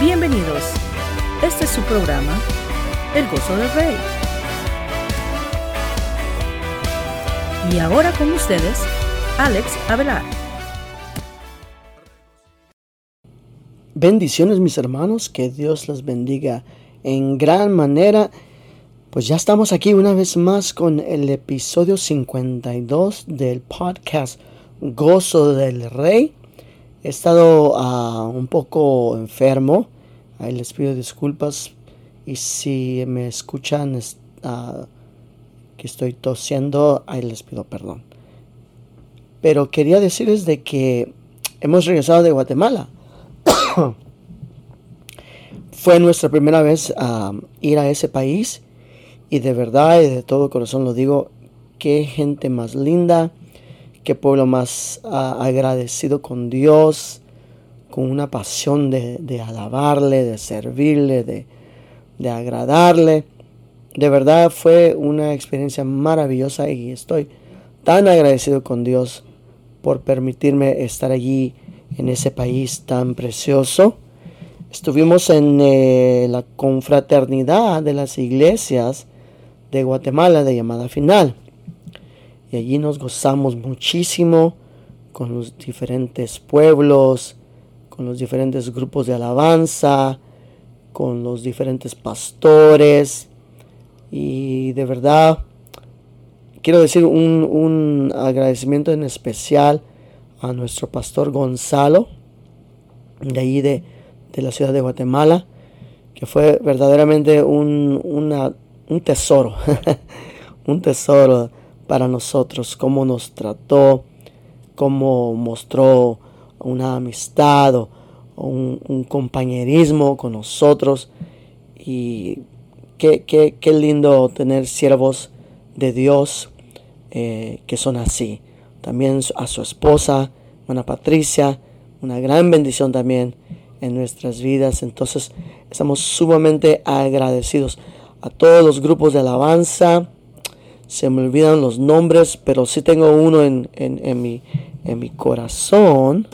Bienvenidos. Este es su programa, El Gozo del Rey. Y ahora con ustedes, Alex Avelar. Bendiciones mis hermanos, que Dios los bendiga en gran manera. Pues ya estamos aquí una vez más con el episodio 52 del podcast Gozo del Rey. He estado ah, un poco enfermo. Ahí les pido disculpas. Y si me escuchan uh, que estoy tosiendo, ahí les pido perdón. Pero quería decirles de que hemos regresado de Guatemala. Fue nuestra primera vez a ir a ese país. Y de verdad y de todo corazón lo digo, qué gente más linda qué pueblo más ah, agradecido con Dios, con una pasión de, alabarle, de servirle, de, agradarle. De verdad fue una experiencia maravillosa y estoy tan agradecido con Dios por permitirme estar allí en ese país tan precioso. Estuvimos en eh, la confraternidad de las iglesias de Guatemala de llamada final y allí nos gozamos muchísimo con los diferentes pueblos, con los diferentes grupos de alabanza, con los diferentes pastores. Y de verdad quiero decir un, agradecimiento en especial a nuestro pastor Gonzalo de allí de, la ciudad de Guatemala que fue verdaderamente un, un tesoro un tesoro para nosotros, cómo nos trató, cómo mostró una amistad o un, compañerismo con nosotros. Y qué, qué, lindo tener siervos de Dios eh, que son así. También a su esposa, Ana Patricia, una gran bendición también en nuestras vidas. Entonces estamos sumamente agradecidos a todos los grupos de alabanza, se me olvidan los nombres, pero sí tengo uno en, mi, en mi corazón.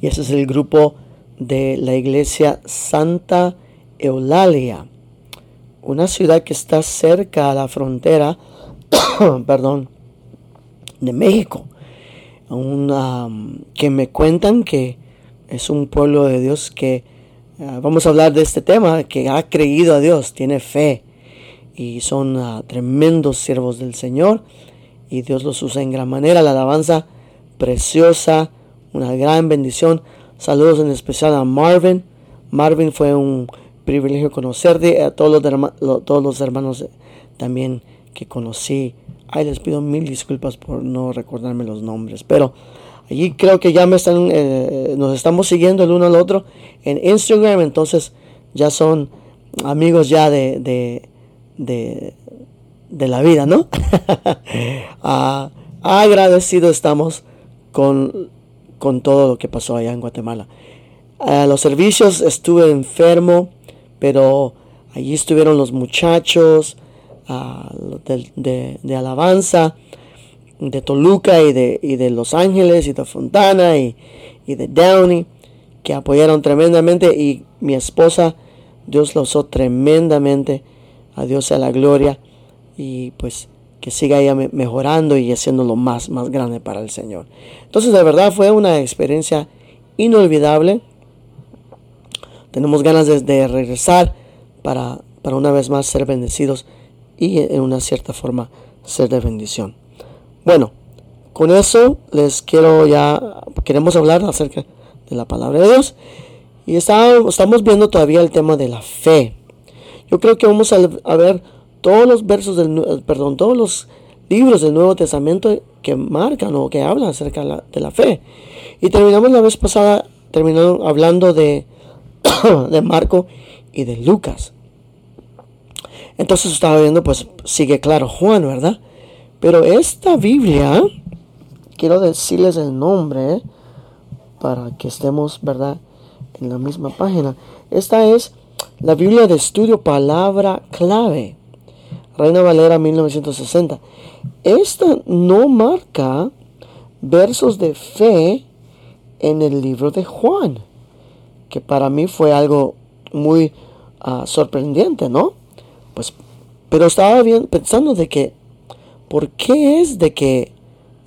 Y ese es el grupo de la iglesia Santa Eulalia, una ciudad que está cerca a la frontera, perdón, de México. Una, que me cuentan que es un pueblo de Dios que, ah, vamos a hablar de este tema, que ha creído a Dios, tiene fe y son ah, tremendos siervos del Señor y Dios los usa en gran manera. La alabanza preciosa, una gran bendición. Saludos en especial a Marvin. Marvin fue un privilegio conocerte, a todos los, todos los hermanos eh, también que conocí. Ay, les pido mil disculpas por no recordarme los nombres, pero allí creo que ya me están, eh, nos estamos siguiendo el uno al otro en Instagram, entonces ya son amigos ya de de, la vida, ¿no? Ah, agradecido estamos con, con, todo lo que pasó allá en Guatemala. A los servicios estuve enfermo, pero allí estuvieron los muchachos de, alabanza de Toluca y de, y de Los Ángeles y de Fontana y, y de Downey que apoyaron tremendamente y mi esposa Dios la usó tremendamente a Dios sea la gloria y pues que siga ella mejorando y haciéndolo más, más grande para el Señor. Entonces de verdad fue una experiencia inolvidable. Tenemos ganas de, regresar para, para una vez más ser bendecidos y en una cierta forma ser de bendición. Bueno, con eso les quiero ya, queremos hablar acerca de la palabra de Dios. Y estamos viendo todavía el tema de la fe. Yo creo que vamos a, ver todos los versos del, perdón, todos los libros del Nuevo Testamento que marcan o que hablan acerca de la, fe. Y terminamos la vez pasada terminando hablando de, de Marco y de Lucas. Entonces estaba viendo, pues sigue claro Juan, ¿verdad? Pero esta Biblia, quiero decirles el nombre para que estemos, ¿verdad? En la misma página. Esta es la Biblia de estudio palabra clave. Reina Valera 1960. Esta no marca versos de fe en el libro de Juan, que para mí fue algo muy ah, sorprendente, ¿no? Pues, pero estaba bien pensando de que, ¿por qué es de que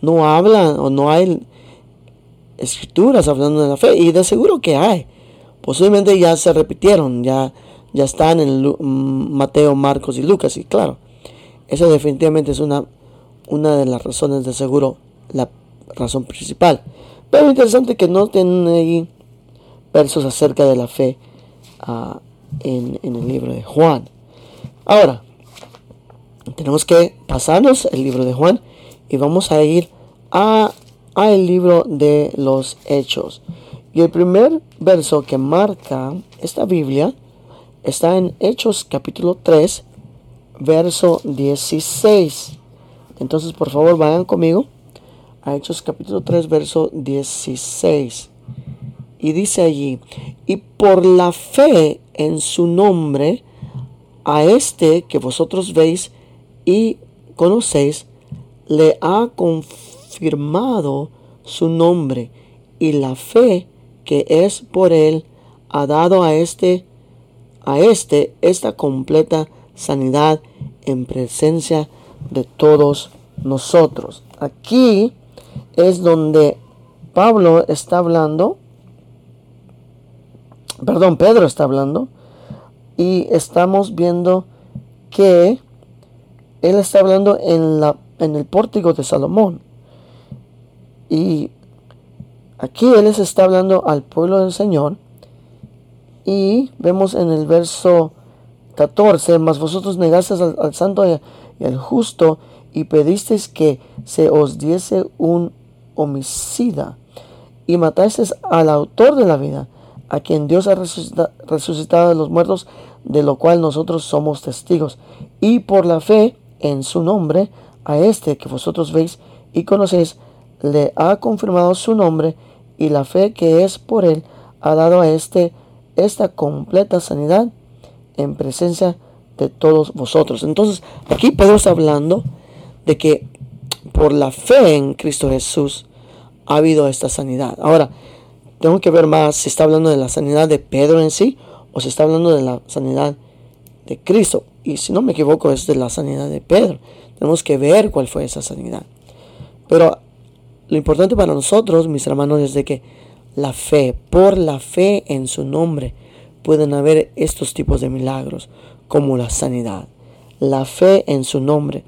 no hablan o no hay escrituras hablando de la fe? Y de seguro que hay. Posiblemente ya se repitieron, ya, ya están en mm, Mateo, Marcos y Lucas, y claro, esa definitivamente es una, una de las razones de seguro, la razón principal. Pero interesante que no tienen ahí versos acerca de la fe ah, en, el libro de Juan. Ahora, tenemos que pasarnos el libro de Juan y vamos a ir a, a el libro de los Hechos. Y el primer verso que marca esta Biblia está en Hechos capítulo 3, verso 16. Entonces, por favor, vayan conmigo a Hechos capítulo 3, verso 16. Y dice allí, y por la fe en su nombre, a este que vosotros veis y conocéis, le ha confirmado su nombre, y la fe que es por él ha dado a este a este esta completa sanidad en presencia de todos nosotros. Aquí es donde Pablo está hablando, perdón, Pedro está hablando, y estamos viendo que él está hablando en, la, en el pórtico de Salomón. Y aquí él les está hablando al pueblo del Señor. Y vemos en el verso 14, mas vosotros negasteis al, santo y, al justo y pedisteis que se os diese un homicida y matasteis al autor de la vida, a quien Dios ha resucitado de los muertos, de lo cual nosotros somos testigos. Y por la fe en su nombre, a este que vosotros veis y conocéis, le ha confirmado su nombre y la fe que es por él ha dado a este esta completa sanidad en presencia de todos vosotros. Entonces, aquí Pedro está hablando de que por la fe en Cristo Jesús ha habido esta sanidad. Ahora, tengo que ver más si está hablando de la sanidad de Pedro en sí o si está hablando de la sanidad de Cristo. Y si no me equivoco, es de la sanidad de Pedro. Tenemos que ver cuál fue esa sanidad. Pero lo importante para nosotros, mis hermanos, es de que la fe, por la fe en su nombre, pueden haber estos tipos de milagros, como la sanidad. La fe en su nombre.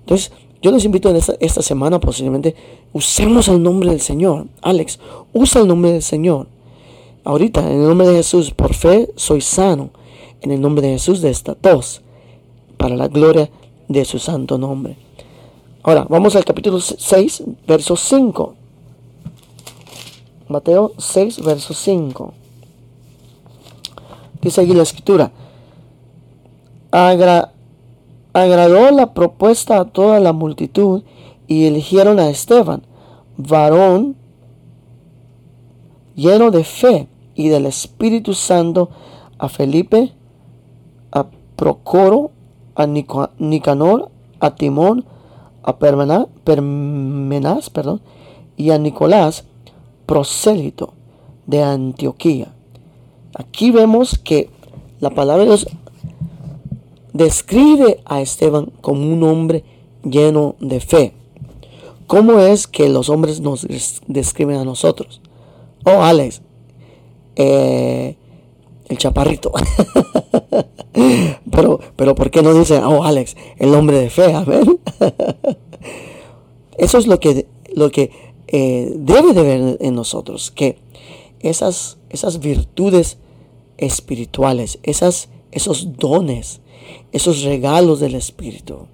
Entonces, yo les invito en esta, semana posiblemente usemos el nombre del Señor. Alex, usa el nombre del Señor. Ahorita, en el nombre de Jesús, por fe soy sano. En el nombre de Jesús de esta tos. Para la gloria de su santo nombre. Ahora, vamos al capítulo 6, verso 5. Mateo 6, verso 5. Dice aquí la escritura. agradó la propuesta a toda la multitud y eligieron a Esteban, varón lleno de fe y del Espíritu Santo, a Felipe, a Procoro, a Nicanor, a Timón, a Permenás perdón, y a Nicolás, prosélito de Antioquía. Aquí vemos que la palabra de Dios describe a Esteban como un hombre lleno de fe. ¿Cómo es que los hombres nos describen a nosotros? Oh, Alex, eh, el chaparrito. pero, pero ¿por qué no dice, oh Alex, el hombre de fe? Amén. Eso es lo que, lo que eh, debe de ver en nosotros, que esas, esas virtudes espirituales, esas, esos dones, esos regalos del Espíritu,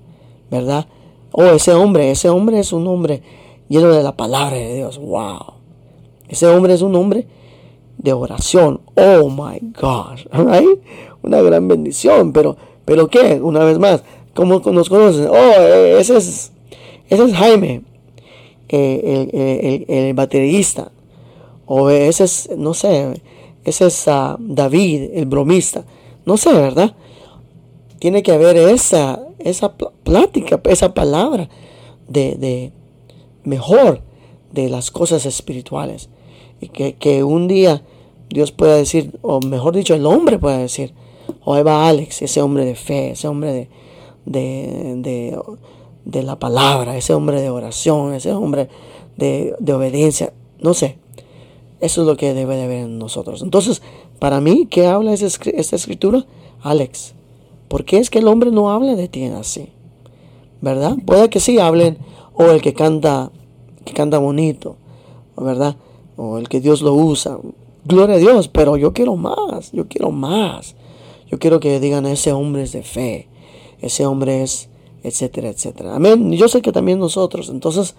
¿verdad? Oh, ese hombre, ese hombre es un hombre lleno de la palabra de Dios. Wow. Ese hombre es un hombre de oración. Oh my God. Right? Una gran bendición. Pero, pero ¿qué? Una vez más, ¿cómo nos conocen? Oh, eh, ese es, ese es Jaime, eh, el, baterista. O ese es, no sé, ese es ah, David, el bromista. No sé, ¿verdad? Tiene que haber esa, esa plática, esa palabra de, de mejor de las cosas espirituales. Y que, que un día Dios pueda decir, o mejor dicho, el hombre pueda decir, o ahí va Alex, ese hombre de fe, ese hombre de, de, de la palabra, ese hombre de oración, ese hombre de, de obediencia, no sé. Eso es lo que debe de haber en nosotros. Entonces, para mí, ¿qué habla esta escritura? Alex, ¿por qué es que el hombre no habla de ti así? ¿Verdad? Puede que sí hablen, o el que canta, que canta bonito, ¿verdad? O el que Dios lo usa. Gloria a Dios, pero yo quiero más, yo quiero más. Yo quiero que digan, ese hombre es de fe, ese hombre es, etcétera, etcétera. Amén. Yo sé que también nosotros. Entonces,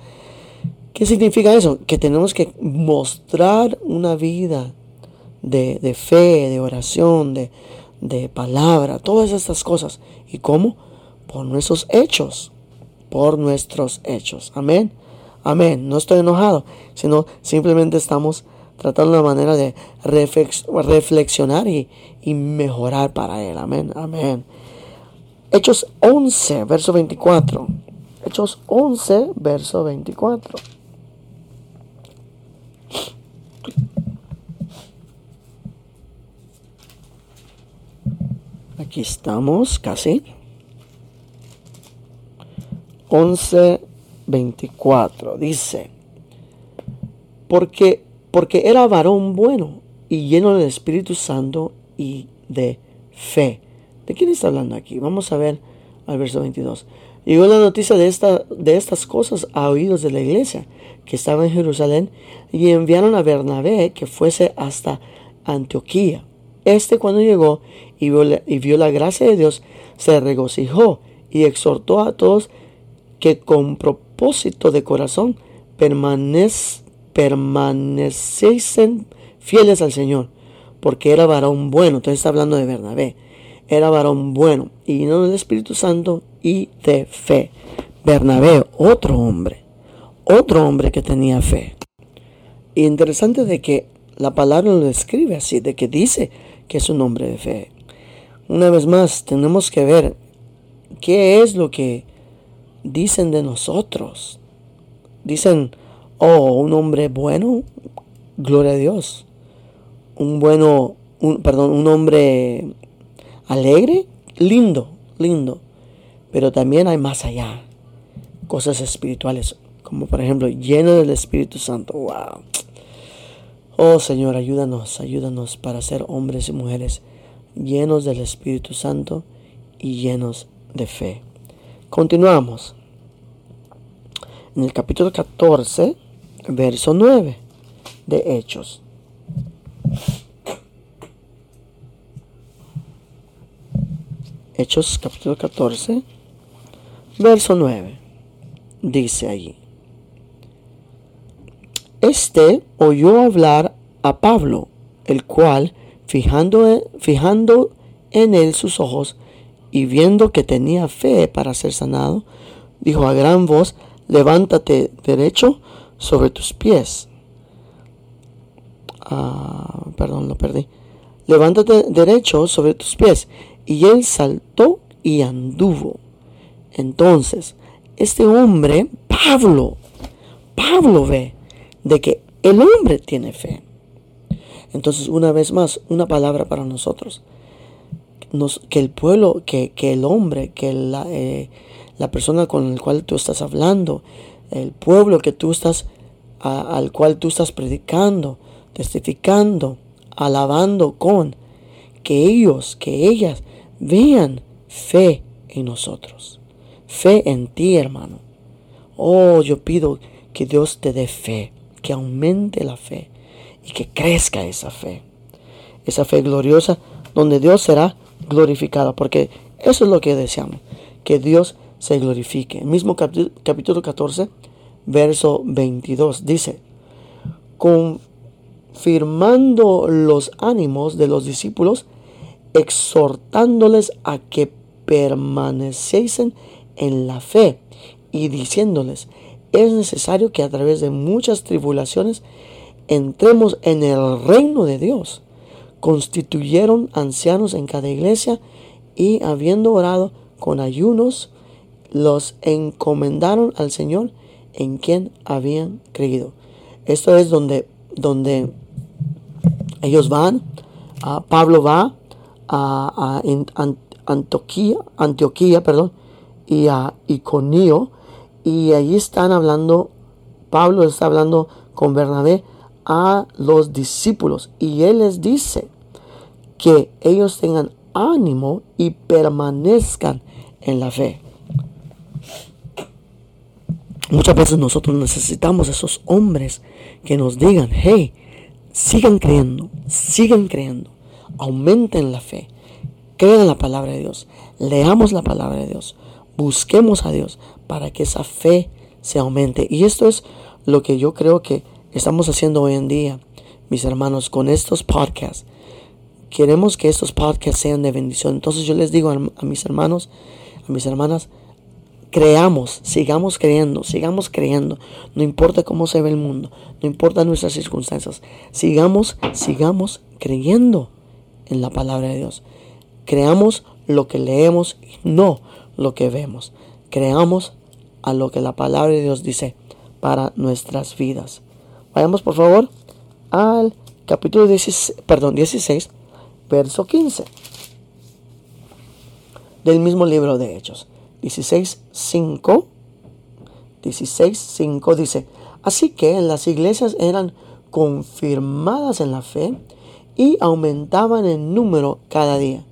¿qué significa eso? Que tenemos que mostrar una vida de, de fe, de oración, de, de palabra, todas estas cosas. ¿Y cómo? Por nuestros hechos, por nuestros hechos. Amén. Amén. No estoy enojado, sino simplemente estamos tratando una manera de reflexionar y, y mejorar para Él. Amén. Amén. Hechos 11, verso 24. Hechos 11, verso 24. Aquí estamos, casi. 11, 24. Dice, porque, porque era varón bueno y lleno del Espíritu Santo y de fe. ¿De quién está hablando aquí? Vamos a ver al verso 22. Llegó la noticia de, esta, de estas cosas a oídos de la iglesia que estaba en Jerusalén y enviaron a Bernabé que fuese hasta Antioquía. Este cuando llegó y vio, la, gracia de Dios, se regocijó y exhortó a todos que con propósito de corazón permaneciesen fieles al Señor, porque era varón bueno. Entonces está hablando de Bernabé. Era varón bueno y lleno del Espíritu Santo y de fe. Bernabé, otro hombre, otro hombre que tenía fe. Y interesante de que la palabra lo describe así, de que dice que es un hombre de fe. Una vez más, tenemos que ver qué es lo que dicen de nosotros. Dicen, oh, un hombre bueno, gloria a Dios. Un bueno, un, perdón, un hombre alegre, lindo, lindo. Pero también hay más allá, cosas espirituales, como por ejemplo, lleno del Espíritu Santo. Wow. Oh Señor, ayúdanos, ayúdanos para ser hombres y mujeres llenos del Espíritu Santo y llenos de fe. Continuamos. En el capítulo 14, verso 9 de Hechos. Hechos capítulo 14, verso 9. Dice allí. Este oyó hablar a Pablo, el cual fijando, fijando en él sus ojos y viendo que tenía fe para ser sanado, dijo a gran voz, levántate derecho sobre tus pies. Ah, perdón, lo perdí. Levántate derecho sobre tus pies. Y él saltó y anduvo. Entonces, este hombre, Pablo, Pablo ve de que el hombre tiene fe. Entonces, una vez más, una palabra para nosotros. que el pueblo, que, el hombre, que la, eh, la, persona con la cual tú estás hablando, el pueblo que tú estás, al cual tú estás predicando, testificando, alabando con, que ellos, que ellas vean fe en nosotros. Fe en ti, hermano. Oh, yo pido que Dios te dé fe, que aumente la fe y que crezca esa fe. Esa fe gloriosa donde Dios será glorificado, porque eso es lo que deseamos, que Dios se glorifique. El mismo capítulo 14, verso 22 dice, confirmando los ánimos de los discípulos, exhortándoles a que permaneciesen en la fe y diciéndoles, es necesario que a través de muchas tribulaciones entremos en el reino de Dios. Constituyeron ancianos en cada iglesia y habiendo orado con ayunos, los encomendaron al Señor en quien habían creído. Esto es donde, donde Ellos van, Pablo va a, Antioquía, perdón, y a Iconio, y allí están hablando, Pablo está hablando con Bernabé a los discípulos, y él les dice que ellos tengan ánimo y permanezcan en la fe. Muchas veces nosotros necesitamos esos hombres que nos digan, hey, sigan creyendo, sigan creyendo, aumenten la fe, crean la palabra de Dios, leamos la palabra de Dios, busquemos a Dios para que esa fe se aumente. Y esto es lo que yo creo que estamos haciendo hoy en día, mis hermanos, con estos podcasts. Queremos que estos podcasts sean de bendición. Entonces yo les digo a, mis hermanos, a mis hermanas, creamos, sigamos creyendo, sigamos creyendo. No importa cómo se ve el mundo, no importa nuestras circunstancias. Sigamos, sigamos creyendo en la palabra de Dios. Creamos lo que leemos y no lo que vemos. Creamos a lo que la palabra de Dios dice para nuestras vidas. Vayamos por favor al capítulo 16, perdón, 16 verso 15 del mismo libro de Hechos. 16.5 16.5 dice, así que las iglesias eran confirmadas en la fe y aumentaban en número cada día.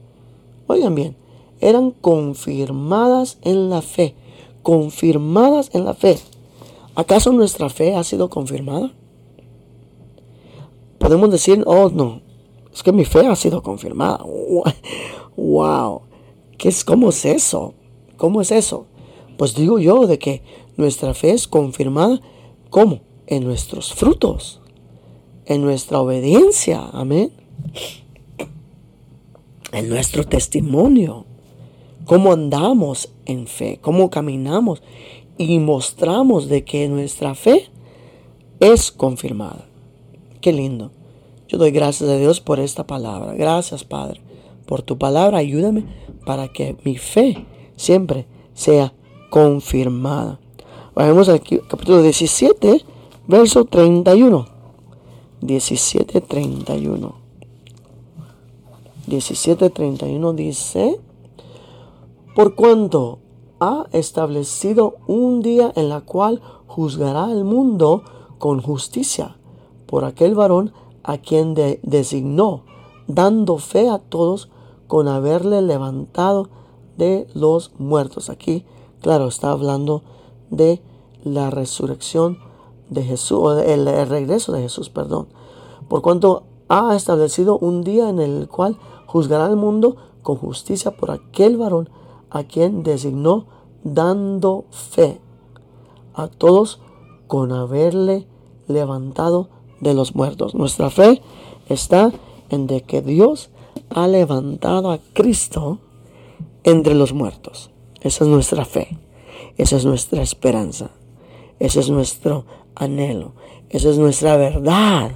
Oigan bien, eran confirmadas en la fe, confirmadas en la fe. ¿Acaso nuestra fe ha sido confirmada? Podemos decir, oh no, es que mi fe ha sido confirmada. ¡Wow! ¿Qué es, ¿Cómo es eso? ¿Cómo es eso? Pues digo yo de que nuestra fe es confirmada. ¿Cómo? En nuestros frutos. En nuestra obediencia. Amén. En nuestro testimonio. Cómo andamos en fe. Cómo caminamos. Y mostramos de que nuestra fe es confirmada. Qué lindo. Yo doy gracias a Dios por esta palabra. Gracias, Padre, por tu palabra. Ayúdame para que mi fe siempre sea confirmada. Vamos al capítulo 17, verso 31. 17, 31. 17, 31 dice, por cuanto ha establecido un día en la cual juzgará al mundo con justicia por aquel varón a quien designó, dando fe a todos con haberle levantado de los muertos. Aquí, claro, está hablando de la resurrección de Jesús, o el, el regreso de Jesús, perdón. Por cuanto ha establecido un día en el cual juzgará al mundo con justicia por aquel varón a quien designó, dando fe a todos con haberle levantado de los muertos. Nuestra fe está en de que Dios ha levantado a Cristo entre los muertos. Esa es nuestra fe. Esa es nuestra esperanza. Ese es nuestro anhelo. Esa es nuestra verdad.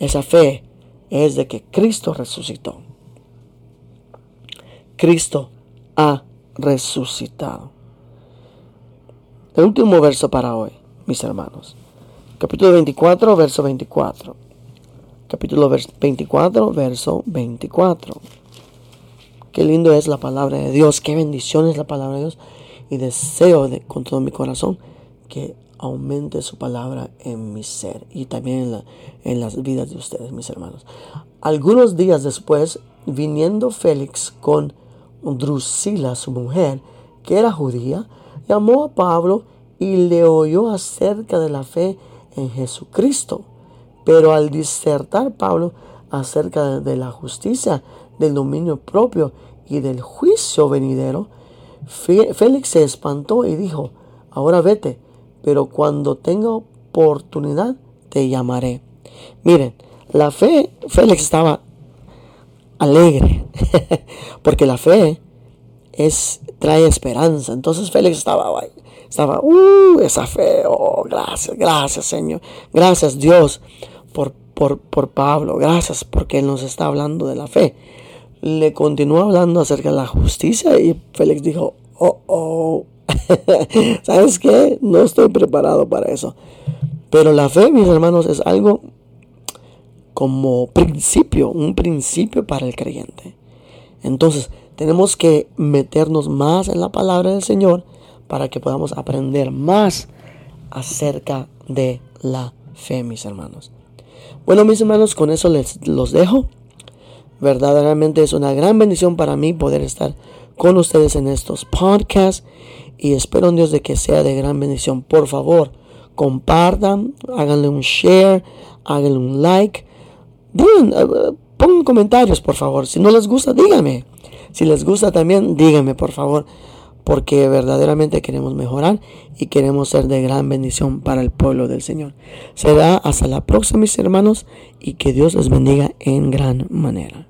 Esa fe es de que Cristo resucitó. Cristo ha resucitado. El último verso para hoy, mis hermanos. Capítulo 24, verso 24. Capítulo 24, verso 24. Qué lindo es la palabra de Dios, qué bendición es la palabra de Dios. Y deseo de, con todo mi corazón que aumente su palabra en mi ser y también en, en las vidas de ustedes, mis hermanos. Algunos días después, viniendo Félix con Drusila, su mujer, que era judía, llamó a Pablo y le oyó acerca de la fe en Jesucristo. Pero al disertar Pablo acerca de la justicia, del dominio propio y del juicio venidero, Félix se espantó y dijo, ahora vete, pero cuando tenga oportunidad te llamaré. Miren, la fe, Félix estaba alegre, porque la fe es, trae esperanza. Entonces Félix estaba estaba, uh, esa fe, oh, gracias, gracias Señor, gracias Dios por, por, por Pablo, gracias porque Él nos está hablando de la fe. Le continuó hablando acerca de la justicia y Félix dijo, oh, oh, ¿sabes qué? No estoy preparado para eso. Pero la fe, mis hermanos, es algo como principio, un principio para el creyente. Entonces, tenemos que meternos más en la palabra del Señor para que podamos aprender más acerca de la fe, mis hermanos. Bueno, mis hermanos, con eso les los dejo. Verdaderamente es una gran bendición para mí poder estar con ustedes en estos podcasts y espero en Dios de que sea de gran bendición. Por favor, compartan, háganle un share, háganle un like. Eh, pongan comentarios, por favor. Si no les gusta, díganme. Si les gusta también, díganme, por favor. Porque verdaderamente queremos mejorar y queremos ser de gran bendición para el pueblo del Señor. Será hasta la próxima, mis hermanos, y que Dios les bendiga en gran manera.